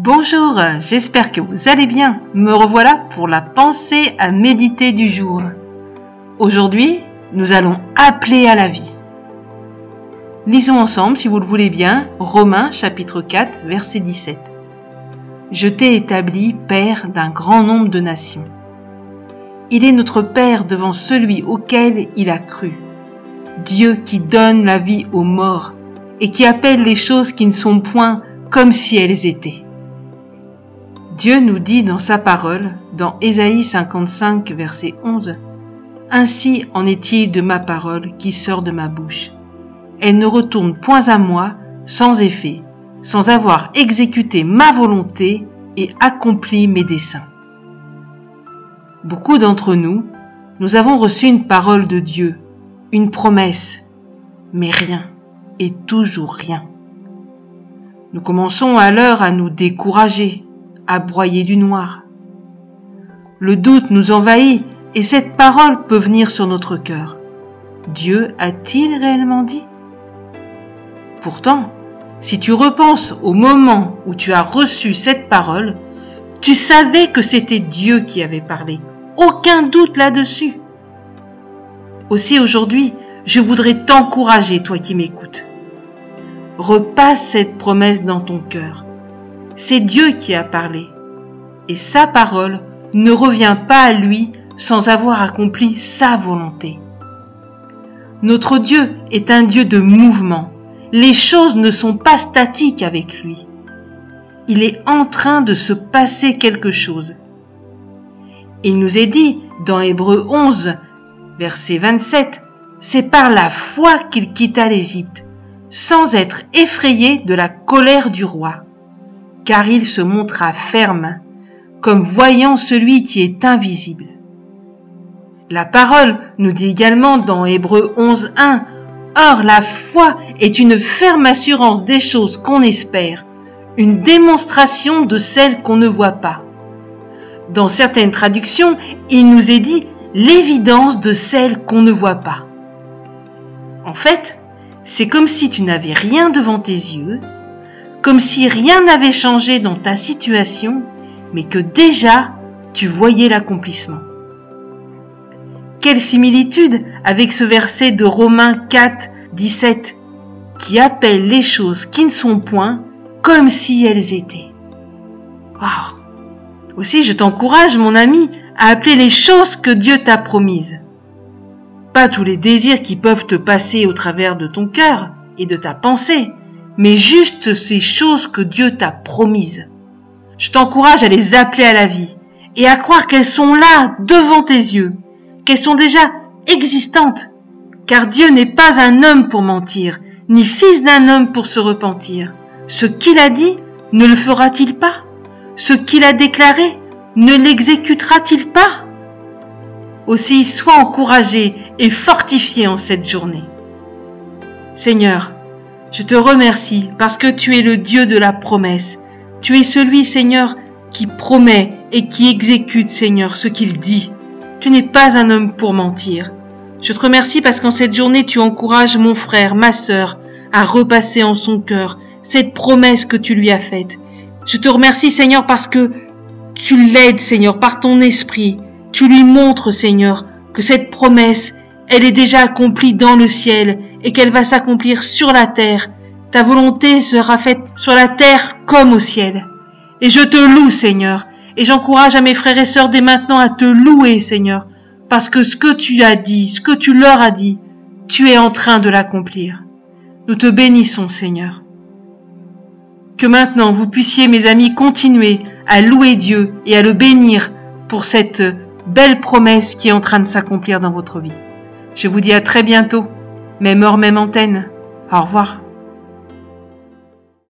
Bonjour, j'espère que vous allez bien. Me revoilà pour la pensée à méditer du jour. Aujourd'hui, nous allons appeler à la vie. Lisons ensemble, si vous le voulez bien, Romains chapitre 4, verset 17. Je t'ai établi Père d'un grand nombre de nations. Il est notre Père devant celui auquel il a cru. Dieu qui donne la vie aux morts et qui appelle les choses qui ne sont point comme si elles étaient. Dieu nous dit dans sa parole, dans Ésaïe 55, verset 11, Ainsi en est-il de ma parole qui sort de ma bouche. Elle ne retourne point à moi sans effet, sans avoir exécuté ma volonté et accompli mes desseins. Beaucoup d'entre nous, nous avons reçu une parole de Dieu, une promesse, mais rien, et toujours rien. Nous commençons alors à nous décourager, à broyer du noir. Le doute nous envahit et cette parole peut venir sur notre cœur. Dieu a-t-il réellement dit? Pourtant, si tu repenses au moment où tu as reçu cette parole, tu savais que c'était Dieu qui avait parlé. Aucun doute là-dessus. Aussi aujourd'hui, je voudrais t'encourager, toi qui m'écoutes. Repasse cette promesse dans ton cœur. C'est Dieu qui a parlé. Et sa parole ne revient pas à lui sans avoir accompli sa volonté. Notre Dieu est un Dieu de mouvement. Les choses ne sont pas statiques avec lui. Il est en train de se passer quelque chose. Il nous est dit dans Hébreu 11, verset 27, c'est par la foi qu'il quitta l'Égypte, sans être effrayé de la colère du roi car il se montra ferme, comme voyant celui qui est invisible. La parole nous dit également dans Hébreu 11.1, Or la foi est une ferme assurance des choses qu'on espère, une démonstration de celles qu'on ne voit pas. Dans certaines traductions, il nous est dit l'évidence de celles qu'on ne voit pas. En fait, c'est comme si tu n'avais rien devant tes yeux, comme si rien n'avait changé dans ta situation, mais que déjà tu voyais l'accomplissement. Quelle similitude avec ce verset de Romains 4, 17, qui appelle les choses qui ne sont point comme si elles étaient. Aussi, je t'encourage, mon ami, à appeler les choses que Dieu t'a promises. Pas tous les désirs qui peuvent te passer au travers de ton cœur et de ta pensée, mais juste ces choses que Dieu t'a promises. Je t'encourage à les appeler à la vie et à croire qu'elles sont là devant tes yeux, qu'elles sont déjà existantes, car Dieu n'est pas un homme pour mentir, ni fils d'un homme pour se repentir. Ce qu'il a dit, ne le fera-t-il pas? Ce qu'il a déclaré, ne l'exécutera-t-il pas? Aussi, sois encouragé et fortifié en cette journée. Seigneur, je te remercie parce que tu es le Dieu de la promesse. Tu es celui, Seigneur, qui promet et qui exécute, Seigneur, ce qu'il dit. Tu n'es pas un homme pour mentir. Je te remercie parce qu'en cette journée, tu encourages mon frère, ma sœur, à repasser en son cœur cette promesse que tu lui as faite. Je te remercie, Seigneur, parce que tu l'aides, Seigneur, par ton esprit. Tu lui montres, Seigneur, que cette promesse, elle est déjà accomplie dans le ciel et qu'elle va s'accomplir sur la terre. Ta volonté sera faite sur la terre comme au ciel. Et je te loue, Seigneur, et j'encourage à mes frères et sœurs dès maintenant à te louer, Seigneur, parce que ce que tu as dit, ce que tu leur as dit, tu es en train de l'accomplir. Nous te bénissons, Seigneur. Que maintenant vous puissiez, mes amis, continuer à louer Dieu et à le bénir pour cette belle promesse qui est en train de s'accomplir dans votre vie. Je vous dis à très bientôt même heure, même antenne. Au revoir.